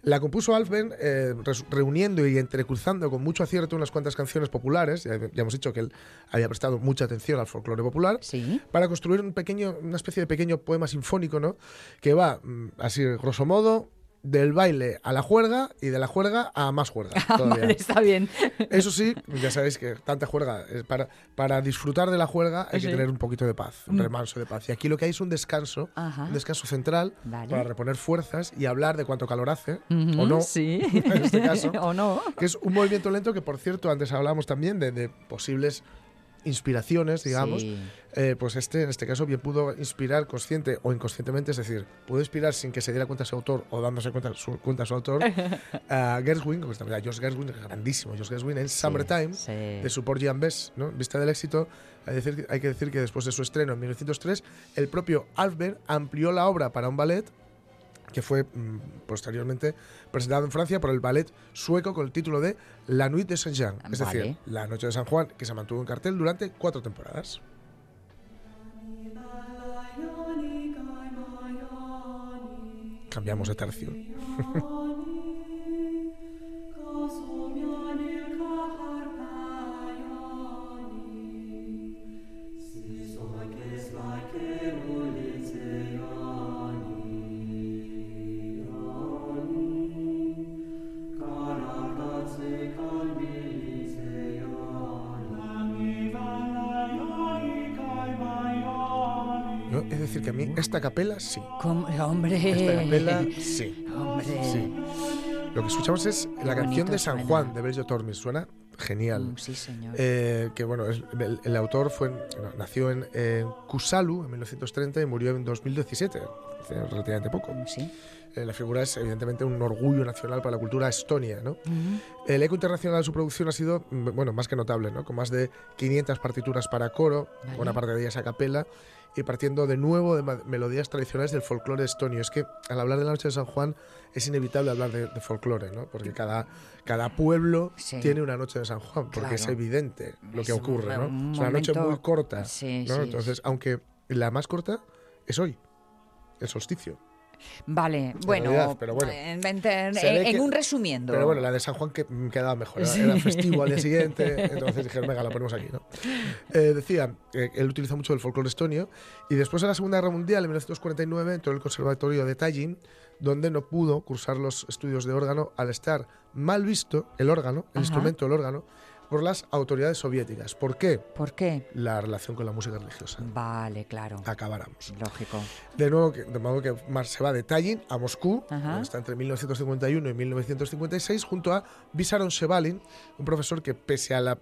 La compuso Alfven eh, reuniendo y entrecruzando con mucho acierto unas cuantas canciones populares. Ya, ya hemos dicho que él había prestado mucha atención al folclore popular. Sí. Para construir un pequeño, una especie de pequeño poema sinfónico, ¿no? Que va, mm, así grosso modo, del baile a la juerga y de la juerga a más juerga. Vale, está bien. Eso sí, ya sabéis que tanta juerga, para, para disfrutar de la juerga hay Sí. que tener un poquito de paz, un remanso de paz. Y aquí lo que hay es un descanso, Ajá. un descanso central Vale. para reponer fuerzas y hablar de cuánto calor hace, o no, Sí. en este caso. o no. que es un movimiento lento que, por cierto, antes hablábamos también de, de posibles inspiraciones, digamos. Sí. Eh, pues este, en este caso, bien pudo inspirar consciente o inconscientemente, es decir, pudo inspirar sin que se diera cuenta su autor o dándose cuenta su, cuenta su autor, a Gershwin, como está, mira, Josh Gershwin, grandísimo, Josh Gershwin en Summertime, sí. de su Porgy and Bess, ¿no? Vista del éxito, hay, decir- hay que decir que después de su estreno en 1903, el propio Alfber amplió la obra para un ballet que fue mm, posteriormente presentado en Francia por el ballet sueco con el título de La Nuit de Saint-Jean, es Vale. decir, La Noche de San Juan, que se mantuvo en cartel durante cuatro temporadas. Cambiamos de tercio. esta capela sí. ¿Cómo? Hombre. Esta capela sí. Hombre. Sí. Lo que escuchamos es la Qué canción de San suena. Juan de Bello Tormes. Suena genial. Mm, Sí, señor. Eh, que bueno, es- el, el autor fue, no, nació en, en Kusalu en 1930 y murió en 2017, hace relativamente poco. sí. Eh, la figura es evidentemente un orgullo nacional para la cultura estonia. ¿no? El eco internacional de su producción ha sido, mm, bueno, más que notable, ¿no? Con más de 500 partituras para coro, Vale. buena parte de ellas a capela, y partiendo de nuevo de melodías tradicionales del folclore estonio. Es que al hablar de la noche de San Juan es inevitable hablar de, de folclore, ¿no? Porque cada, cada pueblo Sí. tiene una noche de San Juan, porque es evidente lo Es que un- ocurre, ¿no? un es una noche muy corta, Sí, ¿no? sí, Entonces, aunque la más corta es hoy, el solsticio. Vale, bueno, realidad, pero bueno. en, en- ve en que- un resumiendo. Pero bueno, la de San Juan que quedaba mejor. Era, Sí. era festivo al día siguiente, entonces dijeron, venga, la ponemos aquí, ¿no? Eh, decía, eh, él utiliza mucho el folclore estonio y después de la Segunda Guerra Mundial, en 1949, entró en el Conservatorio de Tallinn, donde no pudo cursar los estudios de órgano al estar mal visto el órgano, el Ajá. instrumento del órgano, por las autoridades soviéticas. ¿Por qué? ¿Por qué? La relación con la música religiosa. Vale, claro. Acabáramos. Lógico. De nuevo, que- de modo que Mar se va de Tallinn a Moscú, Ajá. donde está entre 1951 y 1956, junto a Visaron Shevalin, un profesor que, pese a la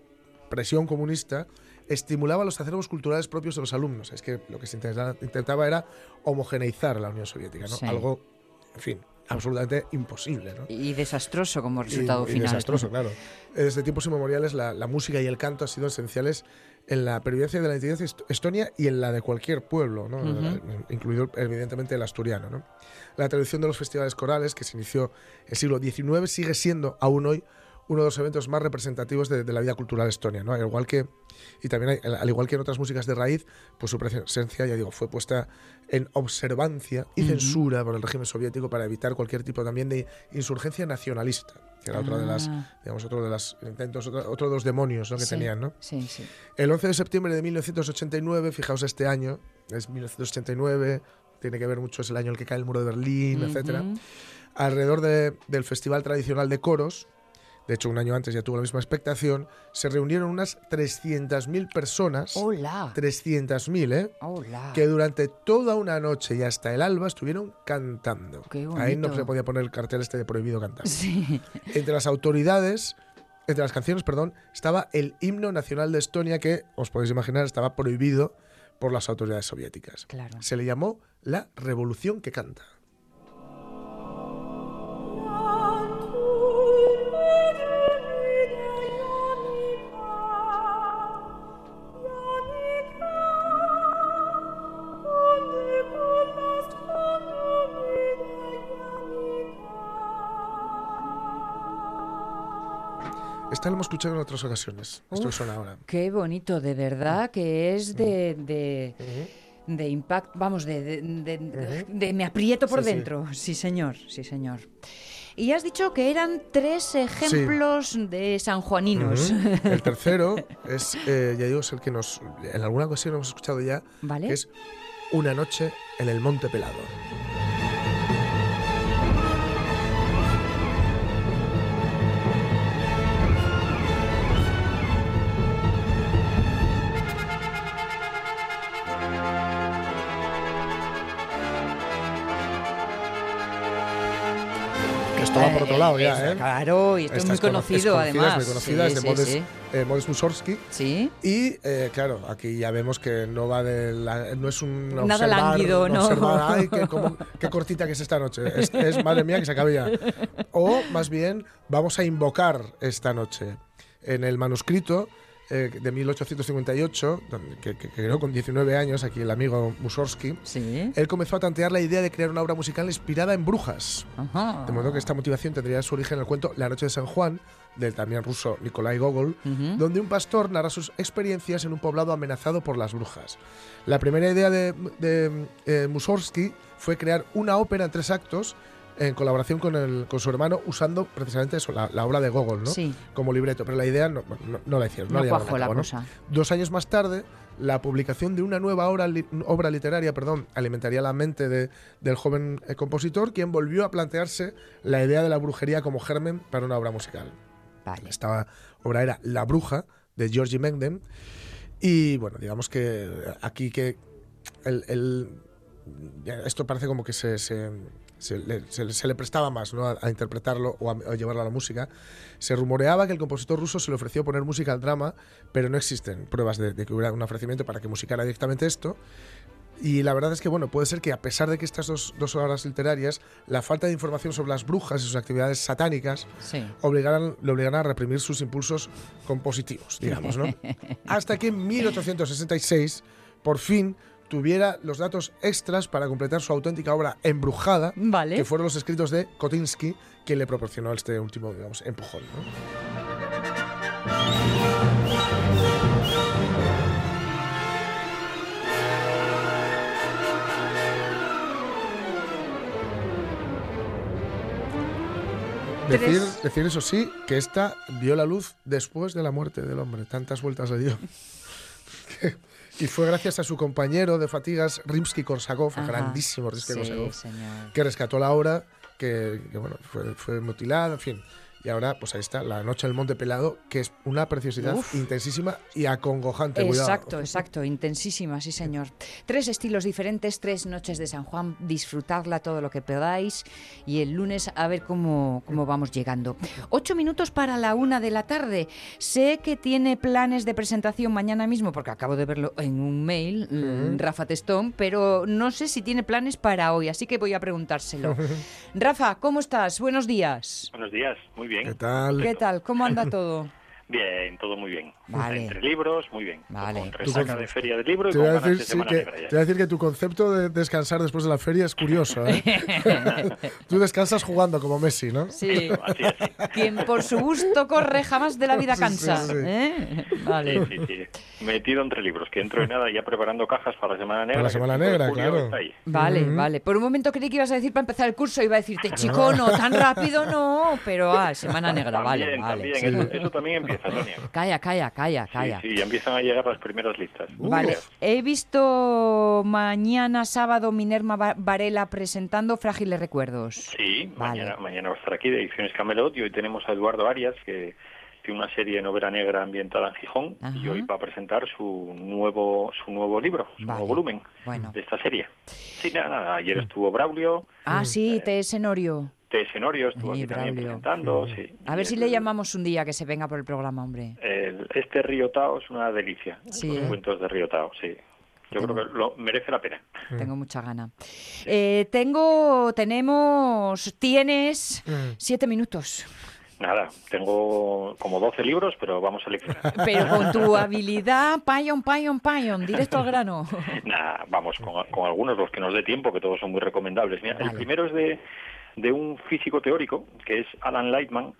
presión comunista, estimulaba los acervos culturales propios de los alumnos. Es que lo que se intentaba, intentaba era homogeneizar la Unión Soviética, ¿no? Sí. Algo, en fin, absolutamente imposible, ¿no? Y desastroso como resultado y, y final. desastroso, claro. Desde tiempos inmemoriales la, la música y el canto han sido esenciales en la pervivencia de la identidad est- estonia y en la de cualquier pueblo, ¿no? Ujú. incluido evidentemente el asturiano. ¿no? La tradición de los festivales corales, que se inició en el siglo XIX, sigue siendo aún hoy uno de los eventos más representativos de, de la vida cultural estonia, ¿no? Al igual que y también hay- al igual que en otras músicas de raíz, pues su presencia, ya digo, fue puesta en observancia y censura por el régimen soviético para evitar cualquier tipo también de insurgencia nacionalista, que era otra de las, Ah. digamos, otro de los intentos, otro, otro de los demonios ¿no? que Sí, tenían, ¿no? Sí, sí. El 11 de septiembre de 1989, fijaos este año, es 1989, tiene que ver mucho, es el año en el que cae el muro de Berlín, etcétera. Ujú. Alrededor de- del Festival Tradicional de Coros, de hecho un año antes ya tuvo la misma expectación, se reunieron unas 300.000 personas, Hola. 300.000, ¿eh? Hola. que durante toda una noche y hasta el alba estuvieron cantando. Qué Ahí no se podía poner el cartel este de prohibido cantar. Sí. Entre las autoridades, entre las canciones, perdón, estaba el himno nacional de Estonia que, os podéis imaginar, estaba prohibido por las autoridades soviéticas. Claro. Se le llamó la revolución que canta. Esta la hemos escuchado en otras ocasiones. Esto Uf. suena ahora. Qué bonito, de verdad que es de, de, de impacto, vamos, de, de, de- de- me aprieto por Sí, sí. dentro. Sí. señor, sí, señor. Y has dicho que eran tres ejemplos de sanjuaninos. Ujú. El tercero es, eh, ya digo, es el que nos, en alguna ocasión hemos escuchado ya, ¿Vale? que es Una noche en el Monte Pelado. Por otro lado ya, ¿eh? Claro, y esto es muy cono- conocido, es conocida, además. Es muy conocida, Sí, es de Modest, sí. eh, Modest Mussorgsky. Sí. Y eh, claro, aquí ya vemos que no va de la- no es un Nada lánguido, ¿no? observar, ay, qué cortita que es esta noche. Es, es, madre mía que se acabe ya. O más bien, vamos a invocar esta noche. En el manuscrito eh, de 1858, donde- que, que creó con 19 años, aquí el amigo Mussorgsky, Sí. él comenzó a tantear la idea de crear una obra musical inspirada en brujas. Ajá. De modo que esta motivación tendría su origen en el cuento La noche de San Juan, del también ruso Nikolai Gogol, donde un pastor narra sus experiencias en un poblado amenazado por las brujas. La primera idea de, de eh, Mussorgsky fue crear una ópera en tres actos en colaboración con, el- con su hermano, usando precisamente eso, la, la obra de Gogol, ¿no? Sí, Como libreto, pero la idea no, no- no la hicieron. No, la llevaron a la cabo, ¿no? cosa. Dos años más tarde, la publicación de una nueva obra, li- obra literaria perdón, alimentaría la mente de- del joven eh, compositor, quien volvió a plantearse la idea de la brujería como germen para una obra musical. Vale. Esta obra era La Bruja, de Georgie Mengden. Y bueno, digamos que aquí que el, esto parece como que se, se, se le, se le- se le prestaba más ¿no? a, a interpretarlo o a, a llevarlo a la música. Se rumoreaba que el compositor ruso se le ofreció poner música al drama, pero no existen pruebas de, de que hubiera un ofrecimiento para que musicara directamente esto. Y la verdad es que, bueno, puede ser que a pesar de que estas dos, dos obras literarias, la falta de información sobre las brujas y sus actividades satánicas Sí. obligaran, le obligaran a reprimir sus impulsos compositivos, digamos, ¿no? Hasta que en 1866, por fin, tuviera los datos extras para completar su auténtica obra embrujada, Vale. que fueron los escritos de Kotinsky, quien le proporcionó este último, digamos, empujón. ¿no? Decir, decir eso sí, que esta vio la luz después de la muerte del hombre. Tantas vueltas le dio. Y fue gracias a su compañero de fatigas, Rimsky-Korsakov, grandísimo Rimsky-Korsakov, que rescató la obra, que, que, bueno, fue, fue mutilada, en fin. Y ahora, pues ahí está, La Noche del Monte Pelado, que es una preciosidad Uf. intensísima y acongojante. cuidado. Exacto, exacto, intensísima, sí señor. Tres estilos diferentes, tres noches de San Juan, disfrutadla todo lo que podáis y el lunes a ver cómo, cómo vamos llegando. Ocho minutos para la una de la tarde. Sé que tiene planes de presentación mañana mismo, porque acabo de verlo en un mail, mm, Rafa Testón, pero no sé si tiene planes para hoy, así que voy a preguntárselo. Rafa, ¿cómo estás? Buenos días. Buenos días, muy bien. ¿Qué tal? ¿Qué tal? ¿Cómo anda todo? Bien, todo muy bien. Vale. Entre libros, muy bien. Vale. Con resaca de feria de libro y Te con voy, a decir, de sí, semana que, te voy a decir que tu concepto de descansar después de la feria es curioso. ¿eh? Tú descansas jugando como Messi, ¿no? Sí. Así, así. Quien por su gusto corre jamás de la vida cansa. sí, sí. ¿eh? Vale. Sí, sí, sí. Metido entre libros, que entro en nada ya preparando cajas para la Semana Negra. Para la Semana Negra, claro. Vale, vale. Por un momento creí que ibas a decir para empezar el curso, iba a decirte, chico, no, tan rápido no. Pero, ah, Semana Negra, vale, También, vale. también, eso, eso también empieza, Calla, calla, calla, calla. Sí, sí, ya empiezan a llegar las primeras listas. Vale, he visto mañana sábado Minerva Va- Varela presentando Frágiles Recuerdos. Sí, Vale. mañana, mañana va a estar aquí de Ediciones Camelot y hoy tenemos a Eduardo Arias, que tiene una serie de novela negra ambientada en Gijón y hoy va a presentar su nuevo su nuevo libro, su Vale. nuevo volumen Bueno. de esta serie. Sí, nada, nada, ayer estuvo Braulio, Ah, sí, T. Senorio. Senorio estuvo Sí, aquí también presentando. Sí. A ver Y si el- le llamamos un día que se venga por el programa, hombre. el- este Río Tao es una delicia, Sí, los ¿eh? cuentos de Río Tao, sí. Yo Tengo- creo que lo merece la pena. Tengo mucha gana. Eh, tengo, tenemos, tienes Mm. siete minutos. Nada, tengo como 12 libros, pero vamos a seleccionar. Pero con tu habilidad, payon, payon, payon, directo al grano. Nada, vamos con, con algunos, los que nos dé tiempo, que todos son muy recomendables. Mira, Vale. El primero es de, de un físico teórico, que es Alan Lightman.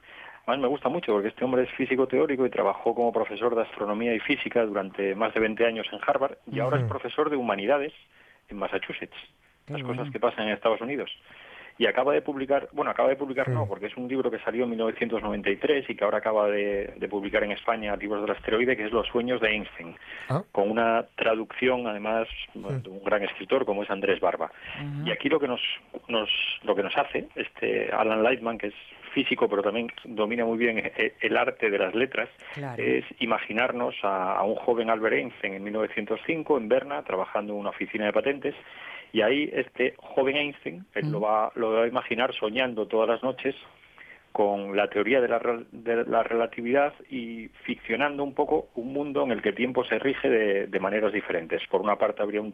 Además me gusta mucho porque este hombre es físico teórico y trabajó como profesor de astronomía y física durante más de 20 años en Harvard y ahora es profesor de humanidades en Massachusetts. Qué Las bueno. cosas que pasan en Estados Unidos. Y acaba de publicar, bueno, acaba de publicar no, porque es un libro que salió en 1993 y que ahora acaba de, de publicar en España, Libros del Asteroide, que es Los sueños de Einstein Ah, con una traducción además de un gran escritor como es Andrés Barba. Y aquí lo que nos, nos lo que nos hace este Alan Lightman que es físico pero también domina muy bien e- el arte de las letras Claro. es imaginarnos a, a un joven Albert Einstein en 1905 en Berna trabajando en una oficina de patentes y ahí este joven Einstein él lo va lo va a imaginar soñando todas las noches con la teoría de la, de la relatividad y ficcionando un poco un mundo en el que el tiempo se rige de, de maneras diferentes. Por una parte habría un,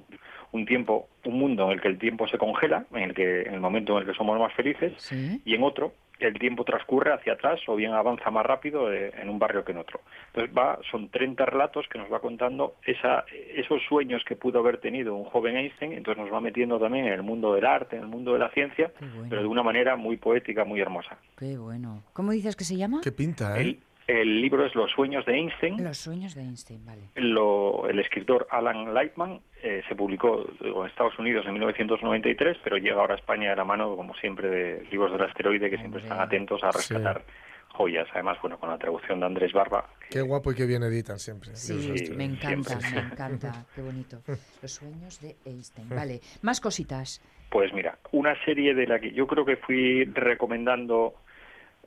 un tiempo, un mundo en el que el tiempo se congela, en el que en el momento en el que somos más felices, Sí. y en otro el tiempo transcurre hacia atrás o bien avanza más rápido eh, en un barrio que en otro. Entonces va, son 30 relatos que nos va contando esa, esos sueños que pudo haber tenido un joven Einstein, entonces nos va metiendo también en el mundo del arte, en el mundo de la ciencia, bueno. pero de una manera muy poética, muy hermosa. Qué bueno. ¿Cómo dices que se llama? qué pinta, ¿eh? El, el libro es Los sueños de Einstein. Los sueños de Einstein, vale. Lo- el escritor Alan Lightman eh, se publicó en Estados Unidos en 1993, pero llega ahora a España de la mano, como siempre, de libros del asteroide que siempre están atentos a rescatar joyas. Además, bueno, con la traducción de Andrés Barba. que- Qué guapo y qué bien editan siempre. Sí, Sí, me encanta, siempre. me encanta. Qué bonito. Los sueños de Einstein. Vale, más cositas. Pues mira, una serie de la que yo creo que fui recomendando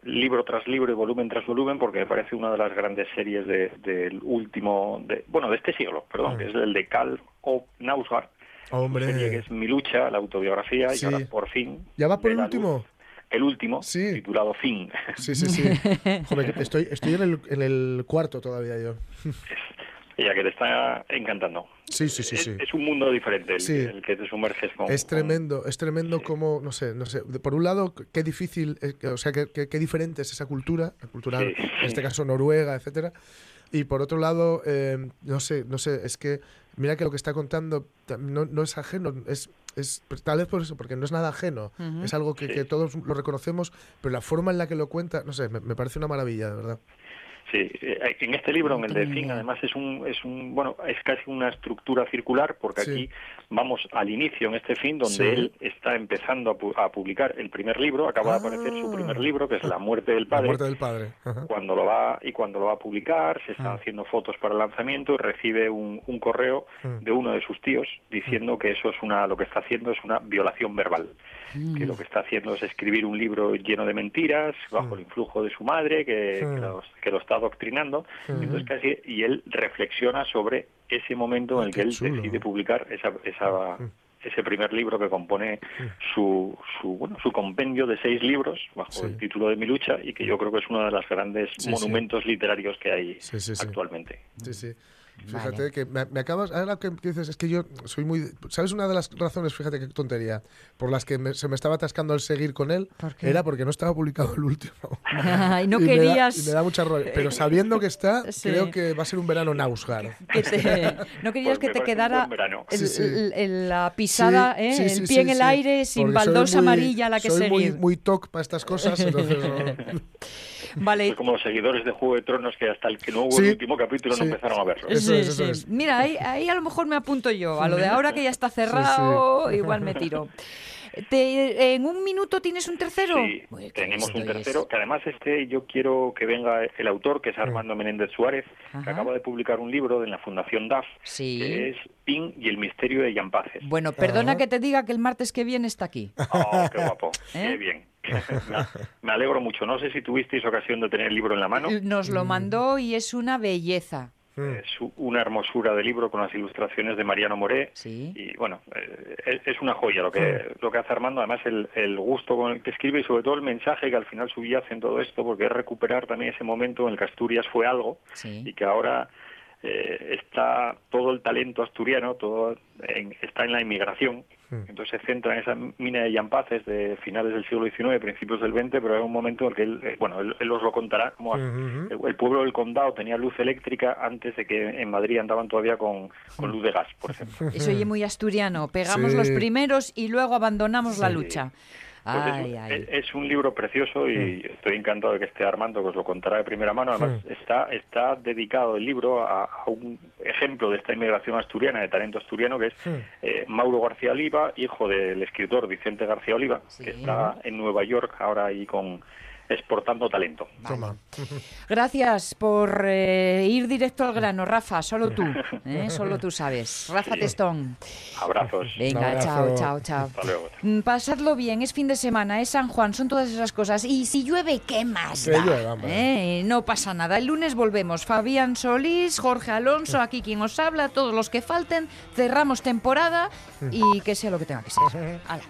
libro tras libro y volumen tras volumen porque me parece una de las grandes series de- del último, de, bueno, de este siglo, perdón, que es el de Cal o Nausgar, Hombre. serie que es Mi lucha, la autobiografía, Sí. y ahora por fin... ¿Ya va por el último? luz El último, Sí. titulado Fin. Sí, sí, sí. Joder, estoy, estoy en, el, en el cuarto todavía yo. Ya que te está encantando. Sí, sí, sí, es, sí. es un mundo diferente el, Sí. el que te sumerges con... Es con- tremendo, es tremendo como, no sé, no sé. Por un lado, qué difícil, eh, que- o sea, qué, qué- qué diferente es esa cultura, la cultura, Sí, en este sí. caso noruega, etcétera. Y por otro lado, eh, no sé, no sé, es que mira que lo que está contando ta- no, no es ajeno, es, es tal vez por eso, porque no es nada ajeno, es algo que, Sí. que todos lo reconocemos, pero la forma en la que lo cuenta, no sé, me, me parece una maravilla, de verdad. Sí, eh, en este libro, en el de idea. además es un, es un, bueno, es casi una estructura circular, porque Sí. aquí vamos al inicio en este fin, donde Sí. él está empezando a, pu- a publicar el primer libro, acaba de aparecer su Ah. primer libro, que es La muerte del La padre. muerte del padre. Ajá. Cuando lo va y cuando lo va a publicar, se están Ah. haciendo fotos para el lanzamiento y recibe un, un correo Mm. de uno de sus tíos diciendo que eso es una, lo que está haciendo es una violación verbal que lo que está haciendo es escribir un libro lleno de mentiras bajo el influjo de su madre que, que Mm. los- que lo está adoctrinando entonces casi y él reflexiona sobre ese momento en el Ah, que él chulo. decide publicar esa, esa ese primer libro que compone su, su, bueno, su compendio de seis libros bajo Sí. el título de Mi lucha y que yo creo que es uno de los grandes Sí, sí. monumentos literarios que hay Sí, sí, sí. Fíjate Vale. que me, me acabas. Ahora que dices, es que yo soy muy. ¿Sabes una de las razones, fíjate qué tontería, por las que me- se me estaba atascando el seguir con él? ¿Por qué? Era porque no estaba publicado el último. y no Y me da- querías... y me da mucha rollo. Pero sabiendo que está, Sí. creo que va a ser un verano te- no querías Pues que te quedara el- Sí, sí. el- el- la pisada, Sí, ¿eh? sí, el pie sí, en el sí. aire sin Porque baldosa muy- amarilla la que soy muy, seguir. muy toc para estas cosas, entonces no- Vale. Como los seguidores de Juego de Tronos que hasta el que no hubo Sí, el último capítulo sí. no empezaron a verlo. Eso Sí, es, eso sí. es. Mira, ahí, ahí a lo mejor me apunto yo. A lo de ahora que ya está cerrado, igual me tiro. Te- ¿En un minuto tienes un tercero? Sí, Uy, tenemos un listo es. tercero, que además este yo quiero que venga el autor, que es Armando Menéndez Suárez, Ajá. que acaba de publicar un libro en la Fundación DAF, Sí. que es Pin y el misterio de Yampaces. Bueno, perdona Ah. que te diga que el martes que viene está aquí. Oh, qué guapo, ¿Eh? qué bien. Me- alegro mucho. No sé si tuvisteis ocasión de tener el libro en la mano. Nos Mm. lo mandó y es una belleza. Es una hermosura de libro con las ilustraciones de Mariano Moré. Sí. Y bueno, eh, es, una joya lo que, lo que hace Armando. Además, el, el gusto con el que escribe y sobre todo el mensaje que al final subyace en todo esto, porque es recuperar también ese momento en el que Asturias fue algo Sí. y que ahora eh, está todo el talento asturiano, todo en- está en la inmigración. Entonces se centra en esa mina de Yampaces de finales del siglo XIX, principios del XX, pero hay un momento en el que él, eh, bueno, él, él os lo contará, como el, el pueblo del condado tenía luz eléctrica antes de que en Madrid andaban todavía con, con luz de gas, por ejemplo. Eso oye muy asturiano. Pegamos Sí. los primeros y luego abandonamos la Sí. lucha. Pues es, Ay, un- ay. es- es un libro precioso y estoy encantado de que esté Armando, que os lo contará de primera mano. Además, está, está dedicado el libro a, a un ejemplo de esta inmigración asturiana, de talento asturiano, que es eh, Mauro García Oliva, hijo del escritor Vicente García Oliva, que está en Nueva York ahora ahí con exportando talento. Toma. Gracias por eh, ir directo al grano, Rafa. Solo tú. ¿eh? Solo tú sabes. Rafa Sí. Testón. Abrazos. Venga, abrazo. chao, chao, chao. Hasta luego. Mm, Pasadlo bien, es fin de semana, es San Juan, son todas esas cosas. Y si llueve, ¿qué más? Da? llueva. ¿Eh? No pasa nada. El lunes volvemos. Fabián Solís, Jorge Alonso, aquí quien os habla, todos los que falten. Cerramos temporada y que sea lo que tenga que ser. Hala.